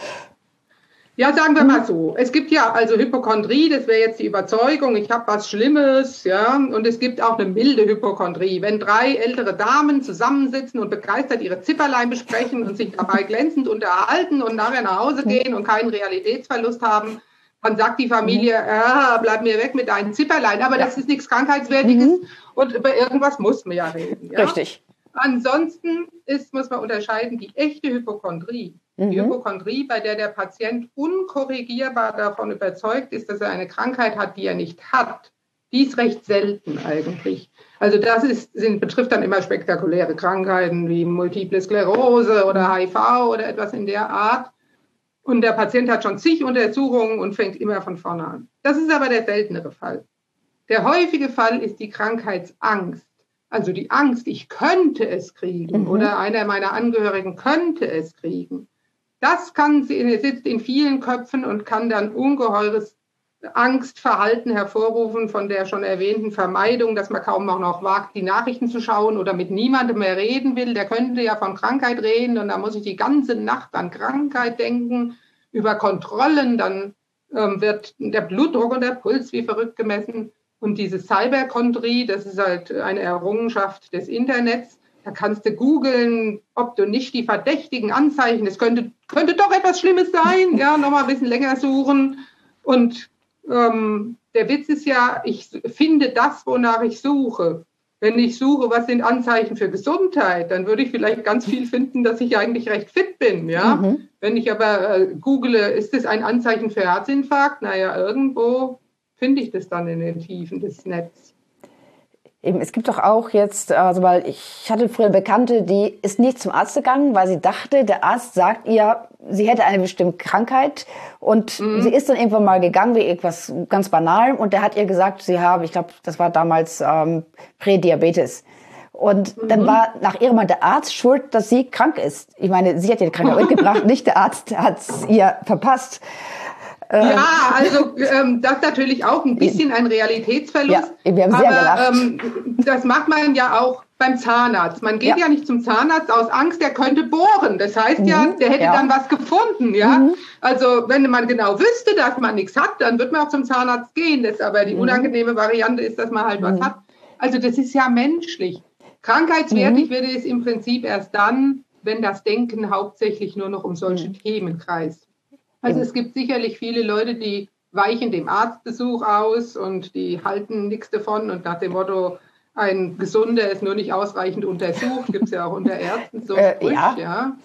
S3: Ja, sagen wir mal so. Es gibt ja also Hypochondrie, das wäre jetzt die Überzeugung, ich habe was Schlimmes, ja, und es gibt auch eine milde Hypochondrie. Wenn drei ältere Damen zusammensitzen und begeistert ihre Zipperlein besprechen und sich dabei glänzend unterhalten und nachher nach Hause gehen und keinen Realitätsverlust haben, dann sagt die Familie, ah, bleib mir weg mit deinen Zipperlein. Aber das ist nichts Krankheitswertiges mhm. und über irgendwas muss man ja reden. Ja?
S2: Richtig.
S3: Ansonsten ist, muss man unterscheiden, die echte Hypochondrie. Mhm. Die Hypochondrie, bei der der Patient unkorrigierbar davon überzeugt ist, dass er eine Krankheit hat, die er nicht hat, die ist recht selten eigentlich. Also das ist, sind, betrifft dann immer spektakuläre Krankheiten wie Multiple Sklerose oder HIV oder etwas in der Art. Und der Patient hat schon zig Untersuchungen und fängt immer von vorne an. Das ist aber der seltenere Fall. Der häufige Fall ist die Krankheitsangst. Also die Angst, ich könnte es kriegen mhm. oder einer meiner Angehörigen könnte es kriegen. Das kann, sitzt in vielen Köpfen und kann dann ungeheures Angstverhalten hervorrufen von der schon erwähnten Vermeidung, dass man kaum noch wagt, die Nachrichten zu schauen oder mit niemandem mehr reden will. Der könnte ja von Krankheit reden und da muss ich die ganze Nacht an Krankheit denken, über Kontrollen, dann ähm, wird der Blutdruck und der Puls wie verrückt gemessen. Und diese Cyberchondrie, das ist halt eine Errungenschaft des Internets. Da kannst du googeln, ob du nicht die verdächtigen Anzeichen, es könnte, könnte doch etwas Schlimmes sein, ja, nochmal ein bisschen länger suchen. Und ähm, der Witz ist ja, ich finde das, wonach ich suche. Wenn ich suche, was sind Anzeichen für Gesundheit, dann würde ich vielleicht ganz viel finden, dass ich eigentlich recht fit bin. Ja? Mhm. Wenn ich aber äh, google, ist das ein Anzeichen für Herzinfarkt? Naja, irgendwo finde ich das dann in den Tiefen des Netzes.
S2: Eben, es gibt doch auch jetzt, also weil ich hatte früher Bekannte, die ist nicht zum Arzt gegangen, weil sie dachte, der Arzt sagt ihr, sie hätte eine bestimmte Krankheit und mhm. sie ist dann irgendwann mal gegangen wie irgendwas ganz Banalem und der hat ihr gesagt, sie habe, ich glaube, das war damals ähm, Prädiabetes. Und mhm. dann war nach ihrem Mal der Arzt schuld, dass sie krank ist. Ich meine, sie hat ihr die Krankheit mitgebracht, nicht der Arzt hat es ihr verpasst.
S3: Äh, ja, also ähm, das ist natürlich auch ein bisschen ein Realitätsverlust. Ja, wir haben sehr aber ähm, das macht man ja auch beim Zahnarzt. Man geht ja. ja, nicht zum Zahnarzt aus Angst, der könnte bohren. Das heißt mhm, ja, der hätte ja. dann was gefunden, ja. Mhm. Also wenn man genau wüsste, dass man nichts hat, dann wird man auch zum Zahnarzt gehen. Das aber die mhm. unangenehme Variante ist, dass man halt was mhm. hat. Also das ist ja menschlich. Krankheitswertig mhm. wird es im Prinzip erst dann, wenn das Denken hauptsächlich nur noch um solche mhm. Themen kreist. Also es gibt sicherlich viele Leute, die weichen dem Arztbesuch aus und die halten nichts davon und nach dem Motto, ein Gesunder ist nur nicht ausreichend untersucht, gibt es ja auch unter Ärzten so. Äh, ja. ja.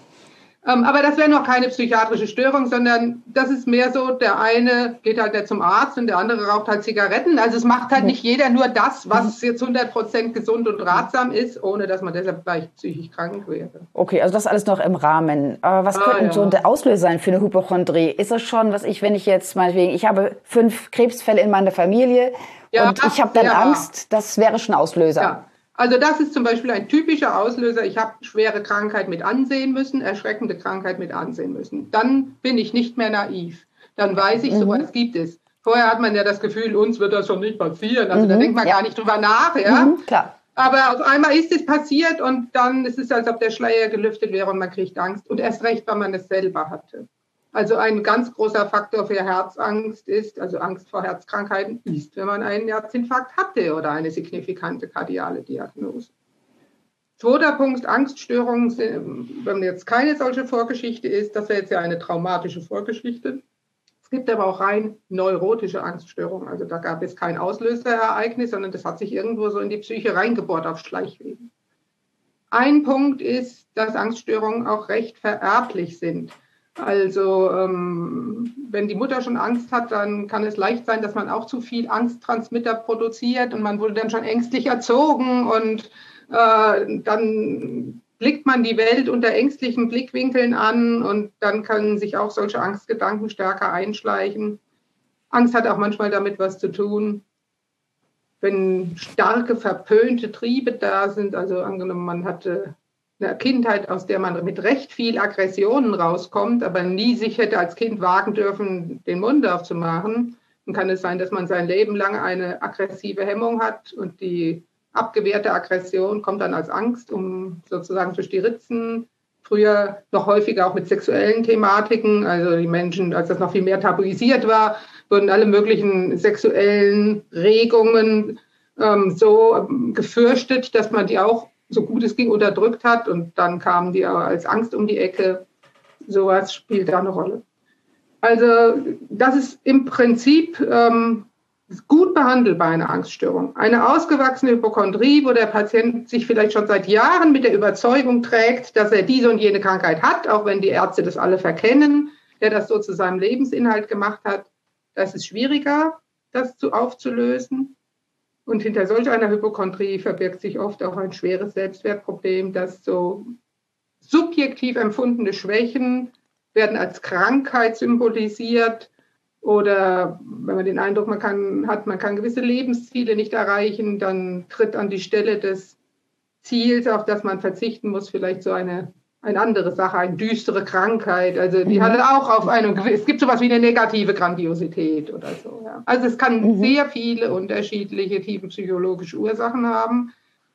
S3: Ähm, aber das wäre noch keine psychiatrische Störung, sondern das ist mehr so, der eine geht halt nicht zum Arzt und der andere raucht halt Zigaretten. Also es macht halt nicht jeder nur das, was jetzt 100 Prozent gesund und ratsam ist, ohne dass man deshalb gleich psychisch krank wäre.
S2: Okay, also das alles noch im Rahmen. Aber was ah, könnten ja. so der Auslöser sein für eine Hypochondrie? Ist das schon, was ich, wenn ich jetzt meinetwegen, ich habe fünf Krebsfälle in meiner Familie ja, und ich habe dann ja. Angst, das wäre schon Auslöser. Ja.
S3: Also das ist zum Beispiel ein typischer Auslöser. Ich habe schwere Krankheit mit ansehen müssen, erschreckende Krankheit mit ansehen müssen. Dann bin ich nicht mehr naiv. Dann weiß ich, mhm. sowas gibt es. Vorher hat man ja das Gefühl, uns wird das schon nicht passieren. Also mhm. da denkt man ja. gar nicht drüber nach, ja. Mhm, klar. Aber auf einmal ist es passiert und dann ist es, als ob der Schleier gelüftet wäre und man kriegt Angst. Und erst recht, weil man es selber hatte. Also ein ganz großer Faktor für Herzangst ist, also Angst vor Herzkrankheiten, ist, wenn man einen Herzinfarkt hatte oder eine signifikante kardiale Diagnose. Zweiter Punkt, Angststörungen, wenn jetzt keine solche Vorgeschichte ist, das wäre jetzt ja eine traumatische Vorgeschichte. Es gibt aber auch rein neurotische Angststörungen. Also da gab es kein Auslöserereignis, sondern das hat sich irgendwo so in die Psyche reingebohrt auf Schleichwegen. Ein Punkt ist, dass Angststörungen auch recht vererblich sind. Also ähm, wenn die Mutter schon Angst hat, dann kann es leicht sein, dass man auch zu viel Angsttransmitter produziert und man wurde dann schon ängstlich erzogen und äh, dann blickt man die Welt unter ängstlichen Blickwinkeln an und dann können sich auch solche Angstgedanken stärker einschleichen. Angst hat auch manchmal damit was zu tun, wenn starke verpönte Triebe da sind. Also angenommen, man hatte einer Kindheit, aus der man mit recht viel Aggressionen rauskommt, aber nie sich hätte als Kind wagen dürfen, den Mund aufzumachen, dann kann es sein, dass man sein Leben lang eine aggressive Hemmung hat und die abgewehrte Aggression kommt dann als Angst, um sozusagen durch die Ritzen. Früher noch häufiger auch mit sexuellen Thematiken. Also die Menschen, als das noch viel mehr tabuisiert war, wurden alle möglichen sexuellen Regungen ähm, so gefürchtet, dass man die auch so gut es ging unterdrückt hat und dann kamen die aber als Angst um die Ecke. Sowas spielt da eine Rolle. Also das ist im Prinzip ähm, gut behandelbar, eine Angststörung. Eine ausgewachsene Hypochondrie, wo der Patient sich vielleicht schon seit Jahren mit der Überzeugung trägt, dass er diese und jene Krankheit hat, auch wenn die Ärzte das alle verkennen, der das so zu seinem Lebensinhalt gemacht hat, das ist schwieriger, das zu aufzulösen. Und hinter solch einer Hypochondrie verbirgt sich oft auch ein schweres Selbstwertproblem, dass so subjektiv empfundene Schwächen werden als Krankheit symbolisiert oder wenn man den Eindruck man kann, hat, man kann gewisse Lebensziele nicht erreichen, dann tritt an die Stelle des Ziels, auf das man verzichten muss, vielleicht so eine eine andere Sache, eine düstere Krankheit. Also die mhm. hatte auch auf eine, es gibt sowas wie eine negative Grandiosität oder so. Ja. Also es kann mhm. sehr viele unterschiedliche tiefenpsychologische Ursachen haben,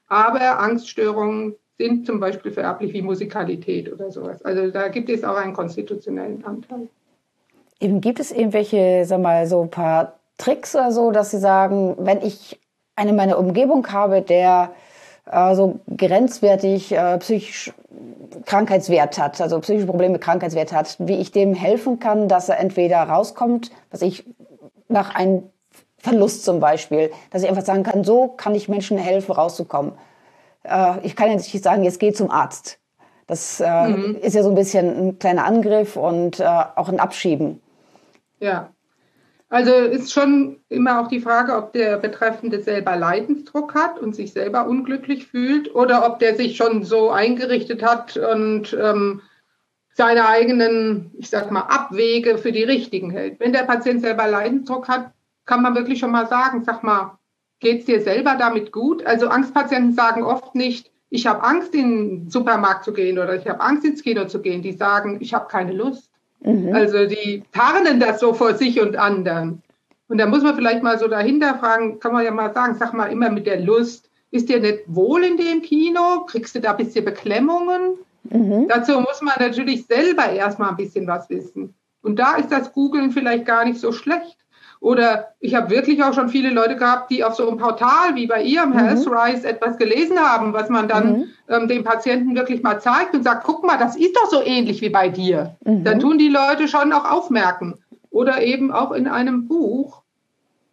S3: aber Angststörungen sind zum Beispiel vererblich wie Musikalität oder sowas. Also da gibt es auch einen konstitutionellen Anteil.
S2: Eben gibt es irgendwelche, sag mal, so ein paar Tricks oder so, dass Sie sagen, wenn ich eine in meiner Umgebung habe, der äh, so grenzwertig äh, psychisch Krankheitswert hat, also psychische Probleme, Krankheitswert hat, wie ich dem helfen kann, dass er entweder rauskommt, was ich nach einem Verlust zum Beispiel, dass ich einfach sagen kann, so kann ich Menschen helfen, rauszukommen. Äh, ich kann ja nicht sagen, jetzt geh zum Arzt. Das äh, mhm. ist ja so ein bisschen ein kleiner Angriff und äh, auch ein Abschieben.
S3: Ja. Also ist schon immer auch die Frage, ob der Betreffende selber Leidensdruck hat und sich selber unglücklich fühlt oder ob der sich schon so eingerichtet hat und ähm, seine eigenen, ich sag mal, Abwege für die richtigen hält. Wenn der Patient selber Leidensdruck hat, kann man wirklich schon mal sagen, sag mal, geht's dir selber damit gut? Also Angstpatienten sagen oft nicht, ich habe Angst, in den Supermarkt zu gehen oder ich habe Angst, ins Kino zu gehen. Die sagen, ich habe keine Lust. Mhm. Also die tarnen das so vor sich und anderen. Und da muss man vielleicht mal so dahinter fragen, kann man ja mal sagen, sag mal immer mit der Lust, ist dir nicht wohl in dem Kino? Kriegst du da ein bisschen Beklemmungen? Mhm. Dazu muss man natürlich selber erstmal ein bisschen was wissen. Und da ist das Googlen vielleicht gar nicht so schlecht. Oder ich habe wirklich auch schon viele Leute gehabt, die auf so einem Portal wie bei ihrem mhm. Healthrise etwas gelesen haben, was man dann mhm. ähm, dem Patienten wirklich mal zeigt und sagt, guck mal, das ist doch so ähnlich wie bei dir. Mhm. Dann tun die Leute schon auch aufmerken. Oder eben auch in einem Buch.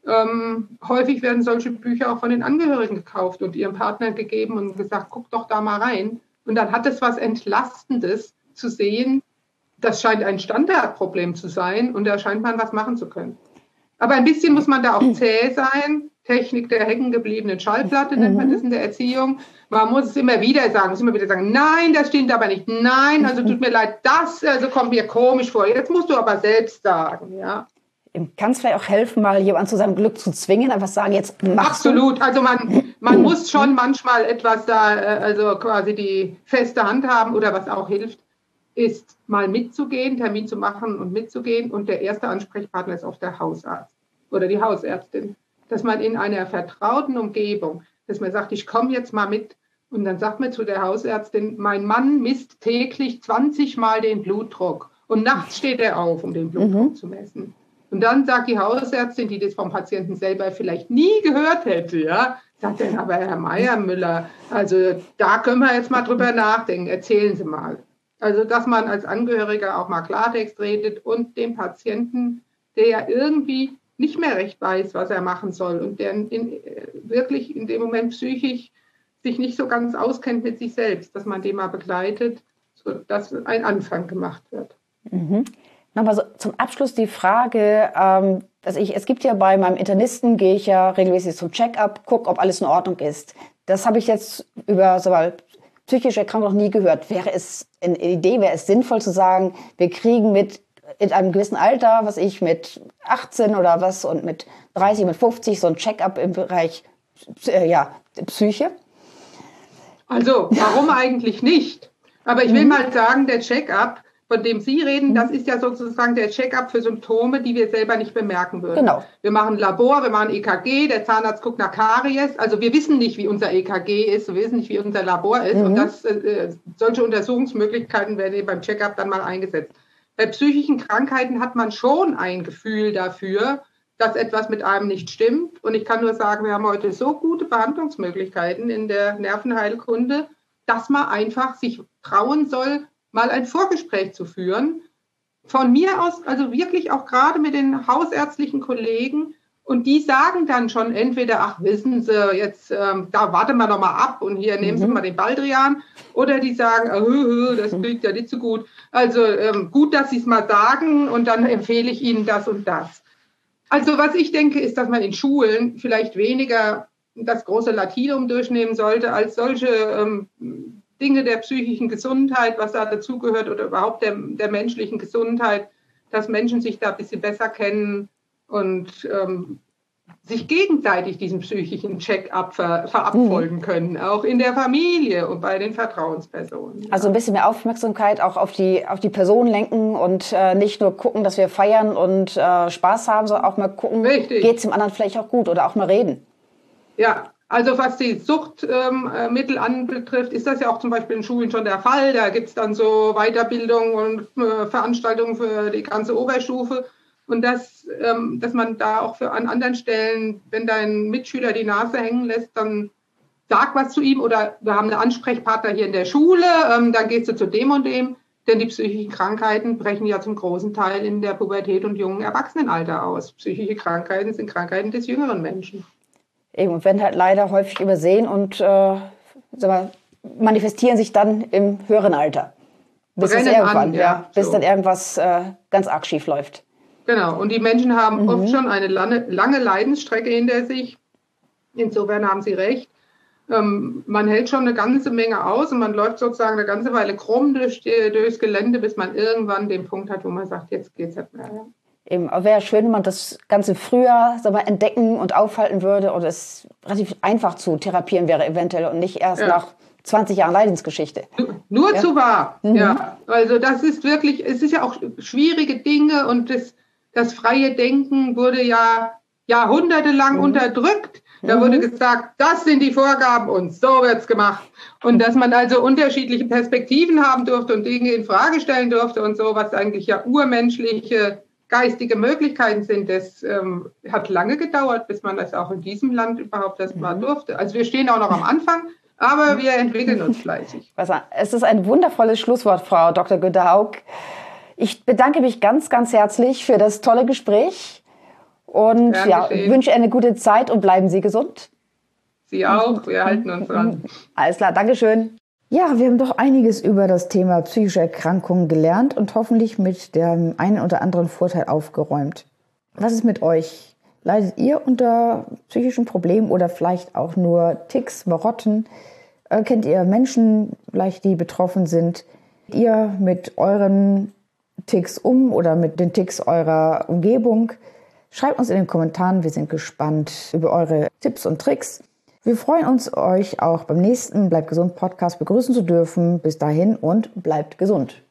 S3: Ähm, häufig werden solche Bücher auch von den Angehörigen gekauft und ihrem Partner gegeben und gesagt, guck doch da mal rein. Und dann hat es was Entlastendes zu sehen. Das scheint ein Standardproblem zu sein und da scheint man was machen zu können. Aber ein bisschen muss man da auch zäh sein. Technik der hängengebliebenen Schallplatte nennt man mhm. das in der Erziehung. Man muss es immer wieder sagen, muss immer wieder sagen, nein, das stimmt aber nicht. Nein, also tut mir leid, das also kommt mir komisch vor. Jetzt musst du aber selbst sagen, ja.
S2: Kann es vielleicht auch helfen, mal jemanden zu seinem Glück zu zwingen, einfach sagen, jetzt machst
S3: Absolut. Du. Also man, man muss schon manchmal etwas da, äh, also quasi die feste Hand haben oder was auch hilft, ist mal mitzugehen, Termin zu machen und mitzugehen. Und der erste Ansprechpartner ist oft der Hausarzt oder die Hausärztin. Dass man in einer vertrauten Umgebung, dass man sagt, ich komme jetzt mal mit. Und dann sagt man zu der Hausärztin, mein Mann misst täglich 20 Mal den Blutdruck. Und nachts steht er auf, um den Blutdruck mhm. zu messen. Und dann sagt die Hausärztin, die das vom Patienten selber vielleicht nie gehört hätte, ja, sagt dann aber Herr Meiermüller, also da können wir jetzt mal drüber nachdenken, erzählen Sie mal. Also, dass man als Angehöriger auch mal Klartext redet und dem Patienten, der ja irgendwie nicht mehr recht weiß, was er machen soll und der in, in, wirklich in dem Moment psychisch sich nicht so ganz auskennt mit sich selbst, dass man den mal begleitet, sodass ein Anfang gemacht wird.
S2: Mhm. Nochmal so zum Abschluss die Frage, ähm, dass ich, es gibt ja bei meinem Internisten, gehe ich ja regelmäßig zum Check-up, gucke, ob alles in Ordnung ist. Das habe ich jetzt über so psychische Erkrankung noch nie gehört. Wäre es eine Idee, wäre es sinnvoll zu sagen, wir kriegen mit in einem gewissen Alter, was ich mit 18 oder was und mit 30, mit 50 so ein Check-up im Bereich äh, ja, Psyche?
S3: Also, warum eigentlich nicht? Aber ich will mhm. mal sagen, der Check-up von dem Sie reden, das mhm. ist ja sozusagen der Check-up für Symptome, die wir selber nicht bemerken würden. Genau. Wir machen Labor, wir machen EKG, der Zahnarzt guckt nach Karies. Also wir wissen nicht, wie unser EKG ist, wir wissen nicht, wie unser Labor ist. Mhm. Und das, äh, solche Untersuchungsmöglichkeiten werden eben beim Check-up dann mal eingesetzt. Bei psychischen Krankheiten hat man schon ein Gefühl dafür, dass etwas mit einem nicht stimmt. Und ich kann nur sagen, wir haben heute so gute Behandlungsmöglichkeiten in der Nervenheilkunde, dass man einfach sich trauen soll, mal ein Vorgespräch zu führen. Von mir aus, also wirklich auch gerade mit den hausärztlichen Kollegen. Und die sagen dann schon entweder, ach, wissen Sie, jetzt, ähm, da warten wir doch mal ab und hier nehmen Sie mhm. mal den Baldrian. Oder die sagen, oh, das klingt ja nicht so gut. Also ähm, gut, dass Sie es mal sagen und dann empfehle ich Ihnen das und das. Also was ich denke, ist, dass man in Schulen vielleicht weniger das große Latinum durchnehmen sollte als solche ähm, Dinge der psychischen Gesundheit, was da dazugehört oder überhaupt der, der menschlichen Gesundheit, dass Menschen sich da ein bisschen besser kennen und ähm, sich gegenseitig diesen psychischen Check-up ver verabfolgen mhm. können, auch in der Familie und bei den Vertrauenspersonen.
S2: Also ein bisschen mehr Aufmerksamkeit auch auf die, auf die Person lenken und äh, nicht nur gucken, dass wir feiern und äh, Spaß haben, sondern auch mal gucken, geht es dem anderen vielleicht auch gut oder auch mal reden.
S3: Ja, also was die Suchtmittel ähm, anbetrifft, ist das ja auch zum Beispiel in Schulen schon der Fall. Da gibt es dann so Weiterbildung und äh, Veranstaltungen für die ganze Oberstufe. Und das, ähm, dass man da auch für an anderen Stellen, wenn dein Mitschüler die Nase hängen lässt, dann sag was zu ihm oder wir haben einen Ansprechpartner hier in der Schule, ähm, dann gehst du zu dem und dem. denn die psychischen Krankheiten brechen ja zum großen Teil in der Pubertät und jungen Erwachsenenalter aus. Psychische Krankheiten sind Krankheiten des jüngeren Menschen.
S2: Eben, werden halt leider häufig übersehen und äh, wir, manifestieren sich dann im höheren Alter. Bis, es irgendwann, an, ja, ja, bis so. dann irgendwas äh, ganz arg schief läuft.
S3: Genau, und die Menschen haben mhm. oft schon eine lange, lange Leidensstrecke hinter sich. Insofern haben sie recht. Ähm, man hält schon eine ganze Menge aus und man läuft sozusagen eine ganze Weile krumm durch die, durchs Gelände, bis man irgendwann den Punkt hat, wo man sagt, jetzt geht es nicht mehr.
S2: Eben, wäre schön, wenn man das Ganze früher so mal entdecken und aufhalten würde oder es relativ einfach zu therapieren wäre eventuell und nicht erst ja. nach 20 Jahren Leidensgeschichte.
S3: Nur ja. zu wahr, mhm. ja. Also das ist wirklich, es ist ja auch schwierige Dinge und das, das freie Denken wurde ja jahrhundertelang mhm. unterdrückt. Da mhm. wurde gesagt, das sind die Vorgaben und so wird's gemacht. Und dass man also unterschiedliche Perspektiven haben durfte und Dinge in Frage stellen durfte und so, was eigentlich ja urmenschliche geistige Möglichkeiten sind, das ähm, hat lange gedauert, bis man das auch in diesem Land überhaupt erst mal mhm. durfte. Also wir stehen auch noch am Anfang, aber wir entwickeln uns fleißig.
S2: Es ist ein wundervolles Schlusswort, Frau Dr. Günter Haug. Ich bedanke mich ganz, ganz herzlich für das tolle Gespräch. Und ja, wünsche eine gute Zeit und bleiben Sie gesund.
S3: Sie auch, wir halten uns dran.
S2: Alles klar, Dankeschön.
S1: Ja, wir haben doch einiges über das Thema psychische Erkrankungen gelernt und hoffentlich mit dem einen oder anderen Vorteil aufgeräumt. Was ist mit euch? Leidet ihr unter psychischen Problemen oder vielleicht auch nur Ticks, Marotten? Äh, kennt ihr Menschen vielleicht, die betroffen sind? Ihr mit euren Ticks um oder mit den Ticks eurer Umgebung? Schreibt uns in den Kommentaren, wir sind gespannt über eure Tipps und Tricks. Wir freuen uns, euch auch beim nächsten Bleibt gesund Podcast begrüßen zu dürfen. Bis dahin und bleibt gesund.